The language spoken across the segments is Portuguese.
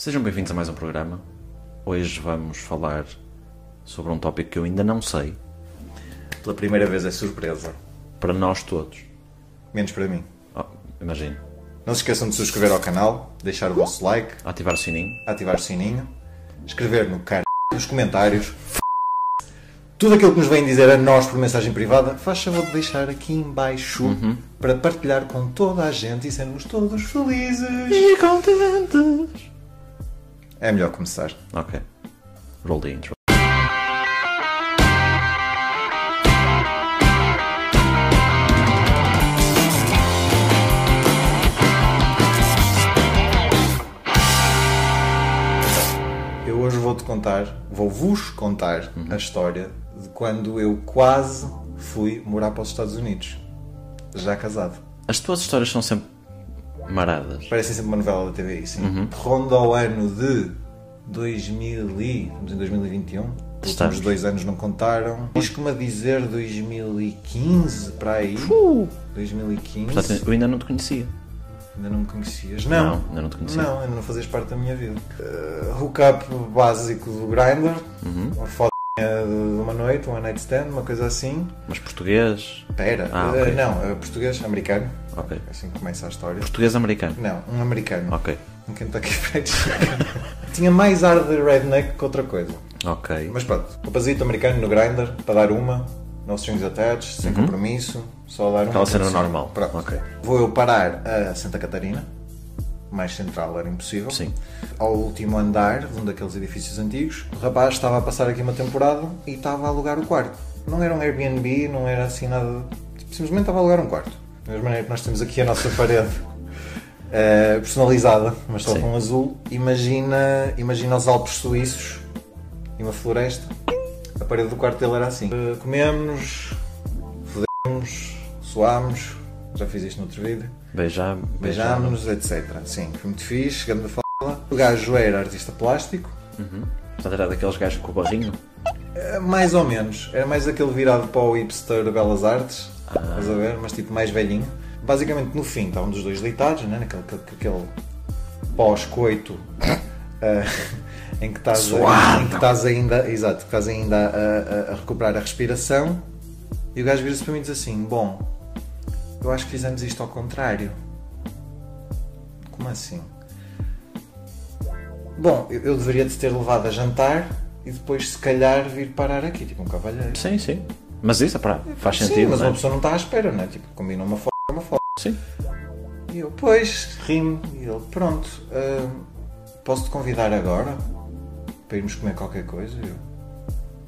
Sejam bem-vindos a mais um programa. Hoje vamos falar sobre um tópico que eu ainda não sei, Pela primeira vez é surpresa. para nós todos. Menos para mim. Oh, imagino. Não se esqueçam de se inscrever ao canal, deixar o vosso like, Ativar o sininho. ativar o sininho, escrever no car... nos comentários. Tudo aquilo que nos vêm dizer a nós por mensagem privada, faz favor de deixar aqui em baixo para partilhar com toda a gente e sermos todos felizes. E contentes. É melhor começar. Ok. Roll the intro. Eu hoje vou-te contar, vou-vos contar a história de quando eu quase fui morar para os Estados Unidos. Já casado. As tuas histórias são sempre maradas. Parecem sempre uma novela da TVI, sim. Ronda ao ano de 2000 e... Estamos em 2021. Os últimos dois anos não contaram. Diz-me a dizer 2015, para aí. 2015. Portanto, eu ainda não te conhecia. Ainda não me conhecias? Não. Não, ainda não te conhecia. Não, ainda não fazias parte da minha vida. Uh, hookup básico do Grindr. Uhum. De uma noite, um one night stand, uma coisa assim. Mas português. Espera. Ah, Uh, ok. não, uh, português, americano. Ok. Assim começa a história. Português-americano. Não, um americano. Ok. Um Kentucky Fried Chicken. Tinha mais ar de redneck que outra coisa. Ok. Mas pronto, rapazito americano no Grindr, para dar uma, no strings attached, sem compromisso, só dar uma. Uhum. Aquela cena normal. Pronto. Ok. Vou eu parar a Santa Catarina, mais central era impossível. Sim. Ao último andar de um daqueles edifícios antigos, o rapaz estava a passar aqui uma temporada e estava a alugar o quarto. Não era um Airbnb, não era assim nada. tipo, Simplesmente estava a alugar um quarto. Da mesma maneira que nós temos aqui a nossa parede eh, personalizada, mas só Sim. com azul. Imagina, imagina os Alpes suíços e uma floresta. A parede do quarto dele era assim. Eh, comemos, fodemos, suámos. Já fiz isto no outro vídeo. Beijar. Beijámos-nos, etc. Sim, foi muito fixe, chegando a fala. O gajo era artista plástico, Portanto, era daqueles gajos com o barrinho. eh, mais ou menos. Era mais aquele virado para o hipster de Belas Artes, estás a ver? Mas tipo mais velhinho. Basicamente no fim estavam os dois deitados, né? naquele aquele, pós-coito eh, em que estás, Suado. em que estás ainda, exato, que estás ainda a, a- a recuperar a respiração. E o gajo vira-se para mim e diz assim: Bom, eu acho que fizemos isto ao contrário. Como assim? Bom, eu, eu deveria te ter levado a jantar e depois, se calhar, vir parar aqui, tipo um cavalheiro. Sim, sim. Mas isso, pá, faz Sim, sentido. mas não é? uma pessoa não está à espera, né? Tipo, combina uma foto, uma foto. Sim. E eu, pois, rimo. E ele, pronto, hum, posso-te convidar agora para irmos comer qualquer coisa? E eu,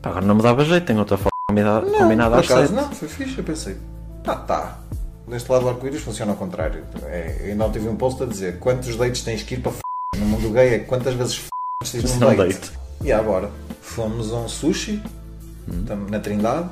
Pá, agora não me dava jeito, tenho outra foto combinada, não, combinada às sete. não, foi fixe. Eu pensei, tá, tá. Deste lado do arco-íris funciona ao contrário. É, eu ainda tive um post a dizer quantos dates tens que ir para f... no mundo gay é quantas vezes f... num não date. date. E agora, fomos a um sushi, Hum. na Trindade,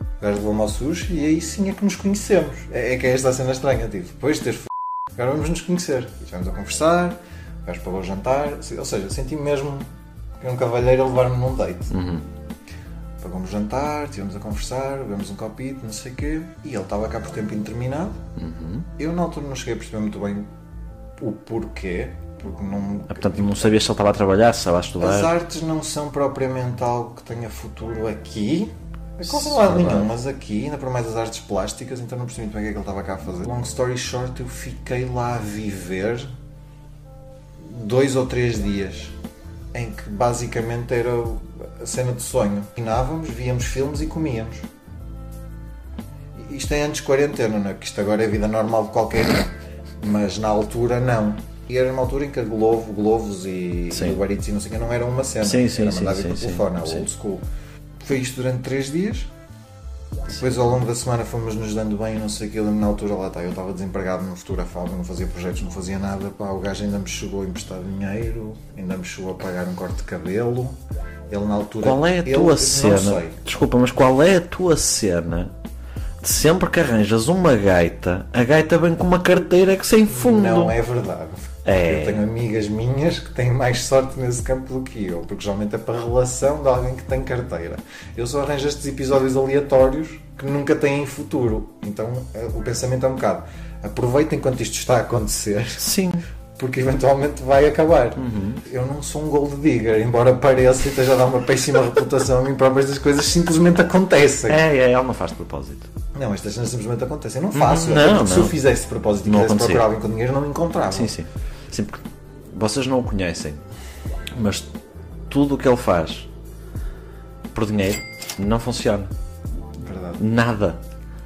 o gajo levou-me ao sushi e aí sim é que nos conhecemos. É, é que é esta a cena estranha, tipo, depois de ter f... agora vamos nos conhecer. E estivemos a conversar, o gajo pagou o jantar, ou seja, senti mesmo que um cavalheiro a levar-me num date. Uhum. Pagamos jantar, estivemos a conversar, bebemos um copito, não sei o quê, e ele estava cá por tempo indeterminado. Uhum. Eu na altura não cheguei a perceber muito bem o porquê, porque não. Ah, portanto, não sabias se ele estava a trabalhar, se estava a As estudar. artes não são propriamente algo que tenha futuro aqui. É quase lado nenhum, mas aqui, ainda por mais as artes plásticas, então não percebi muito bem o que é que ele estava cá a fazer. Long story short, eu fiquei lá a viver dois ou três dias, em que basicamente era a cena de sonho. Finávamos, víamos filmes e comíamos. Isto é antes de quarentena, não é? Porque isto agora é vida normal de qualquer um. Mas na altura não. E era uma altura em que a Globo, Globos e Sim. Uber e não sei o que não era uma cena. Sim, sim, era sim, mandar vir sim, por sim, telefone, sim. old school. Foi isto durante três dias. Depois ao longo da semana fomos nos dando bem, não sei o que, lembro na altura lá está, eu estava desempregado, não fotografava, não fazia projetos, não fazia nada, pá, o gajo ainda me chegou a emprestar dinheiro, ainda me chegou a pagar um corte de cabelo, ele na altura... Qual é a ele- tua não cena? Desculpa, mas qual é a tua cena de sempre que arranjas uma gaita, a gaita vem com uma carteira que sem fundo? Não é verdade. É. Eu tenho amigas minhas que têm mais sorte nesse campo do que eu, porque geralmente é para a relação de alguém que tem carteira. Eu só arranjo estes episódios aleatórios que nunca têm futuro. Então eh, o pensamento é um bocado: aproveita enquanto isto está a acontecer, Sim. Porque eventualmente vai acabar. Uhum. eu não sou um gold digger, embora pareça e esteja a dar uma péssima reputação a mim próprio, estas coisas simplesmente acontecem. É, é, ela não faz de propósito. Não, estas cenas simplesmente acontecem. Eu não faço. Não, porque Se eu não. fizesse de propósito e Não quisesse procurar alguém com dinheiro, não me encontrava. Sim, sim. Sim, porque vocês não o conhecem, mas tudo o que ele faz por dinheiro não funciona. Verdade. Nada.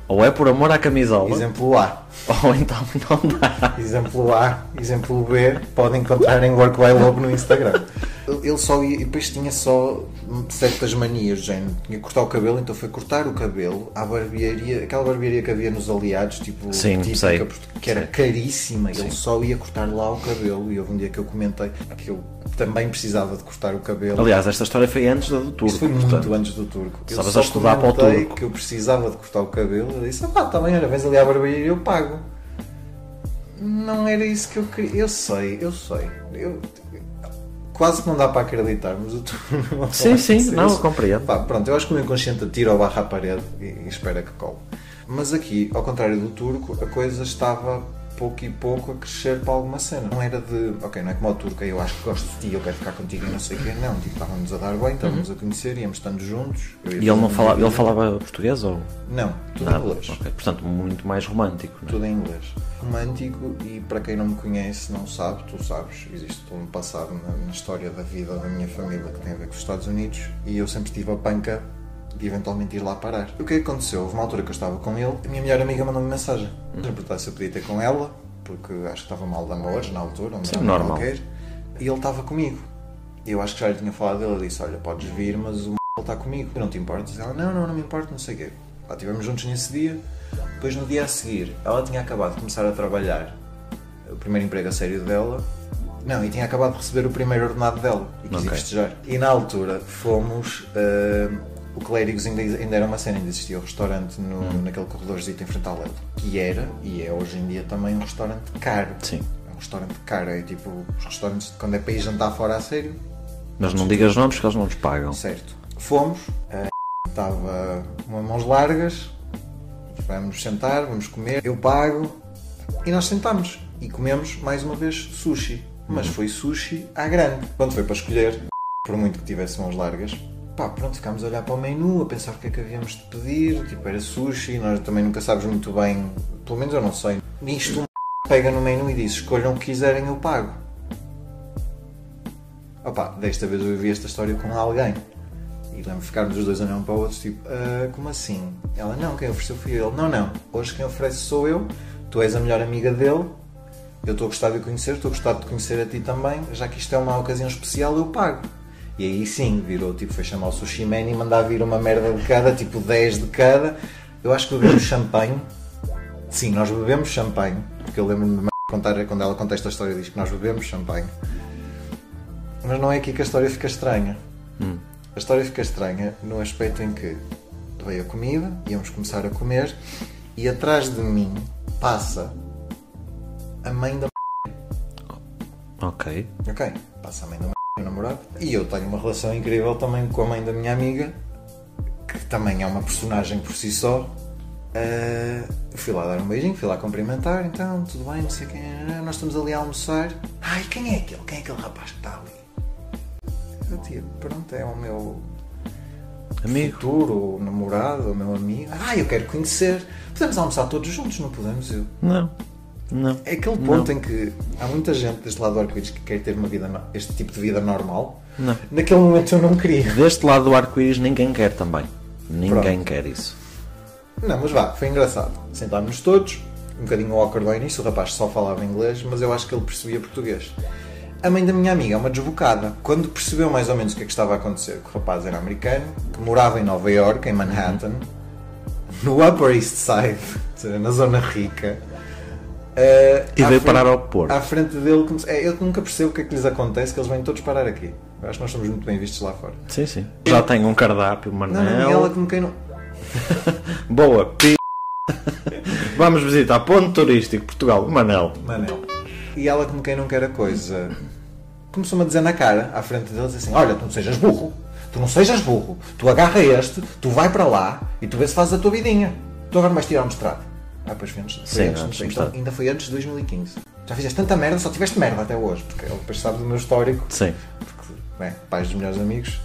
Ou é por amor à camisola, Exemplo A. ou então não dá. Exemplo A, exemplo B, podem encontrar em Work by Lobo no Instagram. Ele só ia, e depois tinha só certas manias, do género. Tinha que cortar o cabelo, então foi cortar o cabelo à barbearia, aquela barbearia que havia nos aliados, tipo, Sim, típica, sei. que era caríssima. Ele só ia cortar lá o cabelo. E houve um dia que eu comentei que eu também precisava de cortar o cabelo. Aliás, esta história foi antes da do turco. Isso foi muito portanto, antes do turco. Eu Estavas só a estudar para o turco. que eu precisava de cortar o cabelo. Eu disse, ah pá, tá bem, olha, vens ali à barbearia e eu pago. Não era isso que eu queria. Eu sei, eu sei. Eu... Quase que não dá para acreditar, mas eu estou Sim, sim, não, eu compreendo. Pá, pronto, eu acho que o meu inconsciente atira o barra à parede e, e espera que cole. Mas aqui, ao contrário do turco, a coisa estava pouco e pouco a crescer para alguma cena. Não era de, ok, não é como o turco, eu acho que gosto de ti, eu quero ficar contigo e não sei o quê. Não, tipo, estávamos a dar bem, estávamos a conhecer, íamos estando juntos. Uhum. E ele não falava, ele falava português ou Não, tudo em inglês. Ok, Portanto, muito mais romântico. É? Tudo em inglês. Romântico e para quem não me conhece, não sabe, tu sabes, existe todo um passado na, na história da vida da minha família que tem a ver com os Estados Unidos e eu sempre tive a panca de eventualmente ir lá parar. O que é que aconteceu? Houve uma altura que eu estava com ele, a minha melhor amiga mandou-me mensagem. Hum. Perguntar se eu podia ter com ela, porque acho que estava mal de amores na altura, um Sim, normal. qualquer, e ele estava comigo. E eu acho que já lhe tinha falado dele, eu disse, olha, podes vir, mas o ele está comigo, não te importas? Ela, não, não, não me importa, não sei o quê. Lá estivemos juntos nesse dia, depois no dia a seguir, ela tinha acabado de começar a trabalhar, o primeiro emprego a sério dela, não, e tinha acabado de receber o primeiro ordenado dela, e quis ir Ok. festejar. E na altura fomos, ah, o Clérigos ainda, ainda era uma cena, ainda existia o restaurante no, Hum. naquele corredorzito em frente ao Lelo, que era, e é hoje em dia também um restaurante caro. Sim. É um restaurante caro, é tipo os restaurantes quando é para ir jantar fora a sério, Mas não digas nomes que eles não nos pagam. Certo. Fomos, estava uma mãos largas, vamos sentar, vamos comer, eu pago e nós sentamos e comemos mais uma vez sushi. Mas foi sushi à grande. Quando foi para escolher, por muito que tivesse mãos largas, pá, pronto, ficámos a olhar para o menu, a pensar o que é que havíamos de pedir, tipo, era sushi, nós também nunca sabes muito bem, pelo menos eu não sei. Nisto um pega no menu e diz, escolham o que quiserem, eu pago. Opa, desta vez eu vivi esta história com alguém. E lembro de ficarmos os dois a olhar um para o outro, tipo, "Ah, como assim? Ela, não, quem ofereceu foi ele. Não, não, hoje quem oferece sou eu, tu és a melhor amiga dele, eu estou a gostar de o conhecer, estou a gostar de conhecer a ti também, já que isto é uma ocasião especial, eu pago. E aí sim, virou, tipo, foi chamar o Sushi Man e mandar vir uma merda de cada, tipo 10 de cada. Eu acho que bebemos champanhe. Sim, nós bebemos champanhe, porque eu lembro-me de contar, quando ela conta esta história, diz que nós bebemos champanhe. Mas não é aqui que a história fica estranha. A história fica estranha no aspecto em que veio a comida, íamos começar a comer e atrás de mim passa a mãe da Ok. Ok, passa a mãe da meu namorado e eu tenho uma relação incrível também com a mãe da minha amiga, que também é uma personagem por si só. Ah, fui lá dar um beijinho, fui lá cumprimentar, então tudo bem, não sei quem é, nós estamos ali a almoçar. Ai, quem é aquele? Quem é aquele rapaz que está ali? Eu tipo, pronto, é o meu Amigo. futuro namorado, o meu amigo. Ah, eu quero conhecer. Podemos almoçar todos juntos, não podemos? Eu. Não. Não. É aquele ponto em que há muita gente deste lado do arco-íris que quer ter uma vida, este tipo de vida normal. Não. Naquele momento eu não queria. Deste lado do arco-íris ninguém quer também. Ninguém Pronto. quer isso. Não, mas vá, foi engraçado. Sentámos todos, um bocadinho awkward ao início, o rapaz só falava inglês, mas eu acho que ele percebia português. A mãe da minha amiga é uma desbocada. Quando percebeu mais ou menos o que é que estava a acontecer, que o rapaz era americano, que morava em Nova York, em Manhattan, no Upper East Side, na zona rica. Eh, E veio frente- parar ao Porto. À frente dele, é, eu nunca percebo o que é que lhes acontece, que eles vêm todos parar aqui. Eu acho que nós somos muito bem vistos lá fora. Sim, sim. Já tem um cardápio, Não, não, Manel. e ela como quem não. Boa, p... Vamos visitar Ponto Turístico Portugal, Manel. Manel. E ela, como quem não quer a coisa, começou-me a dizer na cara, à frente deles, assim: Olha, tu não sejas burro, tu não sejas burro, tu agarra este, tu vai para lá e tu vê se fazes a tua vidinha. Tu agora vais tirar o mestrado. Ah, pois foi antes, foi Sim, antes, antes então, ainda foi antes de 2015. já fizeste tanta merda, só tiveste merda até hoje, porque ele depois sabe do meu histórico, Sim. porque, bem, pais dos melhores amigos.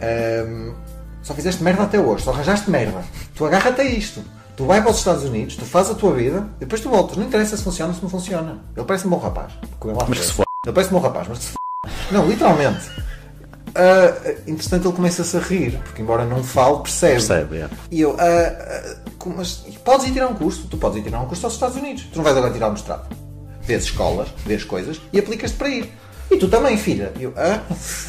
Ahm, só fizeste merda até hoje, só arranjaste merda. Tu agarra-te a isto. Tu vai para os Estados Unidos, tu fazes a tua vida, depois tu voltas. Não interessa se funciona ou se não funciona. Ele parece um bom rapaz. Mas que se for. Ele parece um bom rapaz, mas que se f... Não, literalmente. Ah, entretanto, ele começa-se a rir, porque embora não fale, percebe. Percebe, é. E eu, ah, ah, como- mas podes ir tirar um curso, tu podes ir tirar um curso aos Estados Unidos. Tu não vais agora tirar um mestrado. Vês escolas, vês coisas e aplicas-te para ir. E tu também, filha. E eu, ah,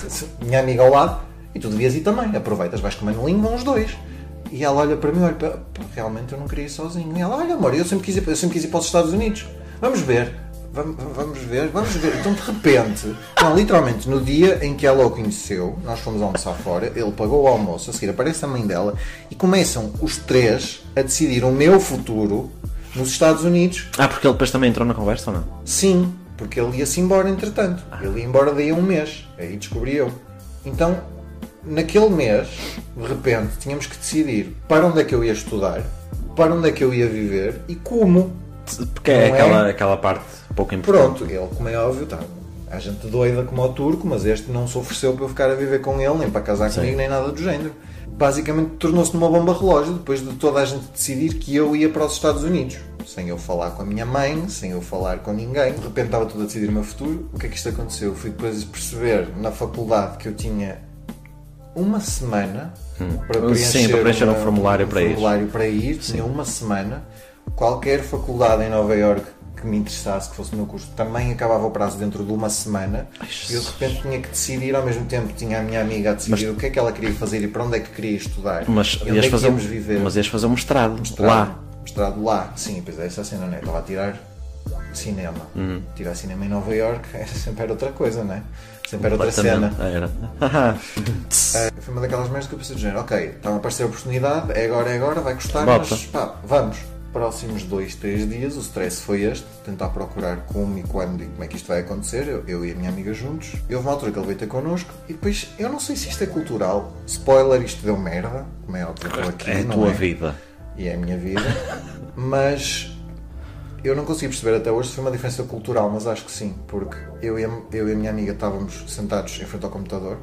minha amiga ao lado, e tu devias ir também. Aproveitas, vais comendo língua, vão os dois. E ela olha para mim, olha para "Pá, realmente eu não queria ir sozinho. E ela, olha amor, eu sempre quis ir, eu sempre quis ir para os Estados Unidos. Vamos ver. Vamos, vamos ver, vamos ver. Então de repente, não, literalmente, no dia em que ela o conheceu, nós fomos almoçar fora, ele pagou o almoço, a seguir aparece a mãe dela e começam os três a decidir o meu futuro nos Estados Unidos. Ah, porque ele depois também entrou na conversa ou não? Sim, porque ele ia-se embora entretanto. Ele ia embora daí a um mês. Aí descobri eu. Então, naquele mês, de repente, tínhamos que decidir para onde é que eu ia estudar, para onde é que eu ia viver e como. Porque é Não é? aquela, aquela parte pouco importante. Pronto, ele, como é óbvio, tá, há gente doida como o turco, mas este não se ofereceu para eu ficar a viver com ele, nem para casar comigo, nem nada do género. Basicamente tornou-se numa bomba relógio depois de toda a gente decidir que eu ia para os Estados Unidos. Sem eu falar com a minha mãe, sem eu falar com ninguém. De repente estava tudo a decidir o meu futuro. O que é que isto aconteceu? Fui depois perceber na faculdade que eu tinha uma semana para Hum. Sim, para preencher um formulário para ir. formulário para ir. Tinha uma semana. Qualquer faculdade em Nova York que me interessasse, que fosse o meu curso, também acabava o prazo dentro de uma semana. E eu de repente tinha que decidir, ao mesmo tempo tinha a minha amiga a decidir o que é que ela queria fazer e para onde é que queria estudar. Mas e onde é ias que fazer, viver. mas ias fazer um mestrado, Mestrado. lá. Mestrado lá, sim, pois é essa cena, né? Estava a tirar cinema. Uhum. Tirar cinema em Nova York era sempre era outra coisa, né? Sempre era outra cena. Era. Ah, foi uma daquelas merdas que eu pensei do género, ok, está a aparecer a oportunidade, é agora, é agora, vai custar, Bota. mas pá, vamos. Próximos dois, três dias, o stress foi este, tentar procurar como e quando e como é que isto vai acontecer, eu, eu e a minha amiga juntos. E houve uma altura que ele veio ter connosco e depois, eu não sei se isto é cultural, spoiler, isto deu merda, como é óbvio, aqui, É a tua é? vida. e é a minha vida, mas eu não consegui perceber até hoje se foi uma diferença cultural, mas acho que sim, porque eu e a, eu e a minha amiga estávamos sentados em frente ao computador,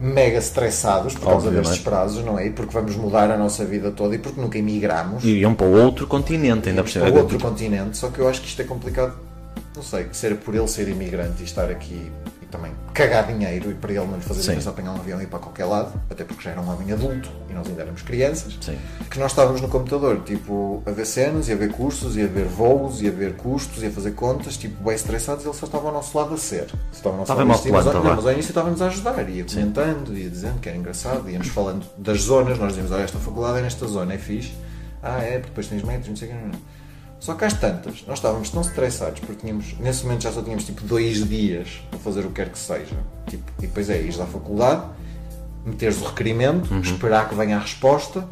mega estressados por causa Obviamente. destes prazos, não é? E porque vamos mudar a nossa vida toda e porque nunca emigramos E iam para outro continente, ainda por cima. para outro continente, só que eu acho que isto é complicado, não sei, ser por ele ser imigrante e estar aqui também cagar dinheiro e para ele não lhe fazer diferença apanhar um avião e ir para qualquer lado, até porque já era um homem adulto e nós ainda éramos crianças Sim. que nós estávamos no computador, tipo, a ver cenas, e a ver cursos, e a ver voos, e a ver custos, e a fazer contas, tipo, bem estressados, ele só estava ao nosso lado a ser. Estava ao nosso Estava lado a não, vá. mas ao início estava-nos a ajudar, ia comentando, ia dizendo que era engraçado, íamos falando das zonas, nós dizíamos, olha, esta faculdade é nesta zona, é fixe. Ah, é, porque depois tens metros, não sei o que. não. Só que às tantas, nós estávamos tão estressados, porque tínhamos, nesse momento já só tínhamos tipo dois dias para fazer o que quer que seja. Tipo, e depois é, ires à faculdade, meteres o requerimento, Uhum. esperar que venha a resposta,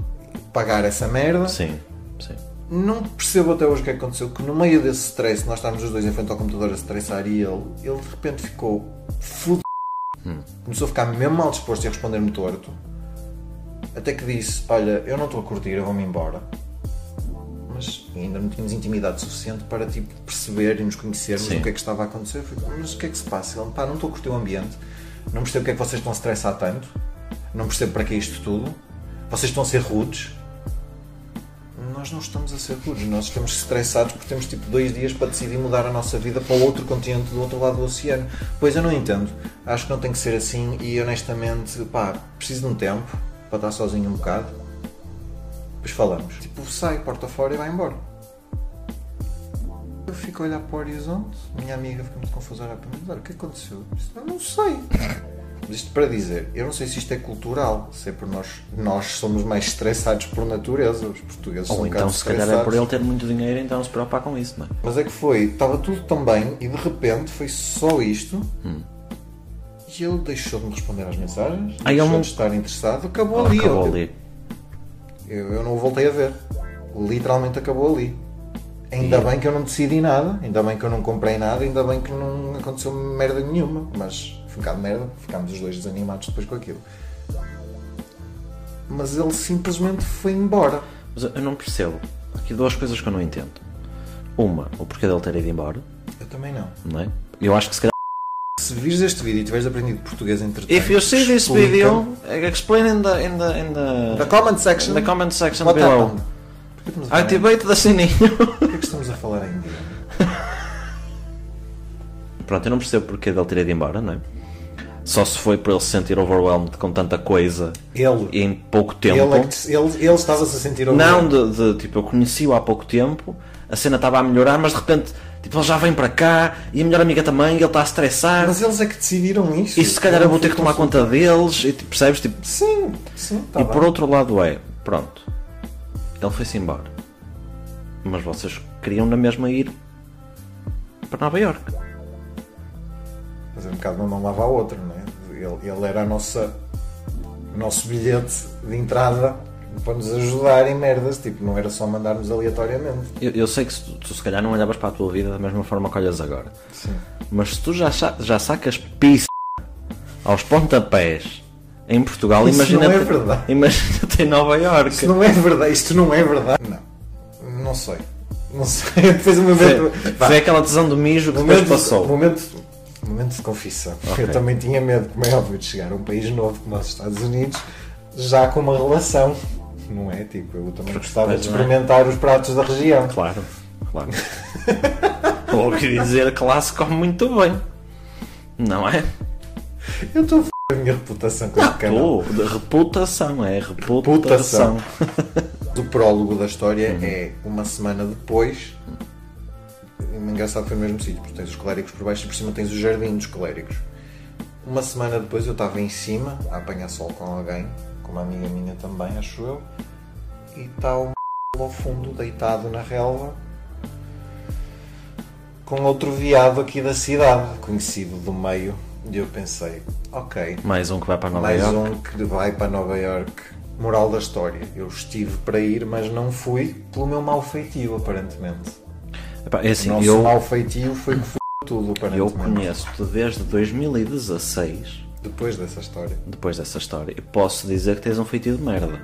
pagar essa merda. Sim, sim. Não percebo até hoje o que é que aconteceu, que no meio desse stress, nós estávamos os dois em frente ao computador a estressar e ele, ele de repente ficou fudido. Começou a ficar mesmo mal disposto e a responder-me torto. Até que disse, olha, eu não estou a curtir, eu vou-me embora. Mas ainda não tínhamos intimidade suficiente para tipo, perceber e nos conhecermos Sim. o que é que estava a acontecer. Fui, mas o que é que se passa? Ele, pá, não estou a curtir o ambiente, não percebo porque é que vocês estão a estressar tanto, não percebo para que é isto tudo, vocês estão a ser rudes. Nós não estamos a ser rudes, nós estamos estressados porque temos tipo dois dias para decidir mudar a nossa vida para o outro continente do outro lado do oceano. Pois eu não entendo, acho que não tem que ser assim e honestamente, pá, preciso de um tempo para estar sozinho um bocado. Depois falamos. Tipo, sai, porta fora e vai embora. Eu fico a olhar para o horizonte, minha amiga fica muito confusa a olhar para mim, "Olha, o que aconteceu? Eu disse, Eu não sei. Mas isto para dizer, eu não sei se isto é cultural, se é por nós, nós somos mais estressados por natureza, os portugueses são Ou um então, bocado se calhar é por ele ter muito dinheiro, então se preocupar com isso, não é? Mas é que foi, estava tudo tão bem e de repente foi só isto e ele deixou de me responder às mensagens, Ah, ele deixou não- de estar interessado, acabou ali. Acabou eu, ali. Eu, eu não o voltei a ver. Literalmente acabou ali. Ainda bem que eu não decidi nada, ainda bem que eu não comprei nada, ainda bem que não aconteceu merda nenhuma. Mas foi um bocado de merda, ficámos os dois desanimados depois com aquilo. Mas ele simplesmente foi embora. Mas eu eu não percebo. Aqui duas coisas que eu não entendo. Uma, o porquê dele ter ido embora, Eu também não. não é? Eu acho que se calhar. Se vires este vídeo e tiveres aprendido português entretanto... If you see this explica- video, explain in the, in the, in the, The comment section. the comment section What below. a falar em- Activate the sininho. Porquê que estamos a falar em inglês? Pronto, eu não percebo porque dele ter ido embora, não é? Só se foi por ele se sentir overwhelmed com tanta coisa Ele. em pouco tempo. Ele, é que- ele, ele estava-se a sentir Não, overwhelmed. de, de, tipo, eu conheci-o há pouco tempo, a cena estava a melhorar, mas de repente, tipo, ele já vem para cá e a melhor amiga também, e ele está a estressar. Mas eles é que decidiram isso. E se calhar eu vou ter que tomar conta. deles, e, tipo, percebes? Tipo, Sim, sim, tá e bem. por outro lado é, pronto, ele foi-se embora. Mas vocês queriam na mesma ir para Nova York. Fazer um bocado uma mão lava a outra, não é? Ele, ele era a nossa, o nosso bilhete de entrada para nos ajudar em merdas, tipo, não era só mandarmos aleatoriamente. Eu, eu sei que se tu, se calhar não olhavas para a tua vida da mesma forma que olhas agora. Sim. Mas se tu já, já sacas pizza aos pontapés em Portugal, Isso imagina não é verdade. imagina-te em Nova York. Isto não é verdade, isto não é verdade. Não, não sei. Não sei. Depois o momento. Foi, foi aquela tesão do mijo que depois momento, passou. momento, momento de confissão. Ok. Eu também tinha medo, como é óbvio, de chegar a um país novo como os Estados Unidos, já com uma relação. Não é? Tipo, eu também gostava de é. experimentar os pratos da região. Claro, claro. Ouvi dizer que lá se come muito bem. Não é? Eu estou a f... a minha reputação com este canal. Pô, reputação, é reputação. Reputação. O prólogo da história Uhum. é uma semana depois. Engraçado foi no mesmo sítio, porque tens os clérigos por baixo e por cima tens o jardim dos clérigos. Uma semana depois eu estava em cima a apanhar sol com alguém, com uma amiga minha também, acho eu, e está o ao fundo, deitado na relva, com outro viado aqui da cidade, conhecido do meio. E eu pensei, ok, Mais um que vai para Nova mais York. um que vai para Nova York. Moral da história. Eu estive para ir, mas não fui pelo meu mau feitio, aparentemente. Epá, é assim, o nosso eu, mau feitio foi que foi tudo, eu aparentemente. conheço-te desde 2016, Depois dessa história. depois dessa história, e posso dizer que tens um feitiço de merda.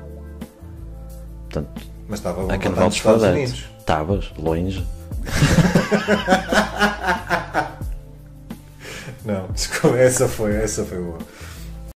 Portanto, Mas estava bom há quem para voltes os Estados Unidos. Estavas, longe. Não, desculpa, essa foi, essa foi boa.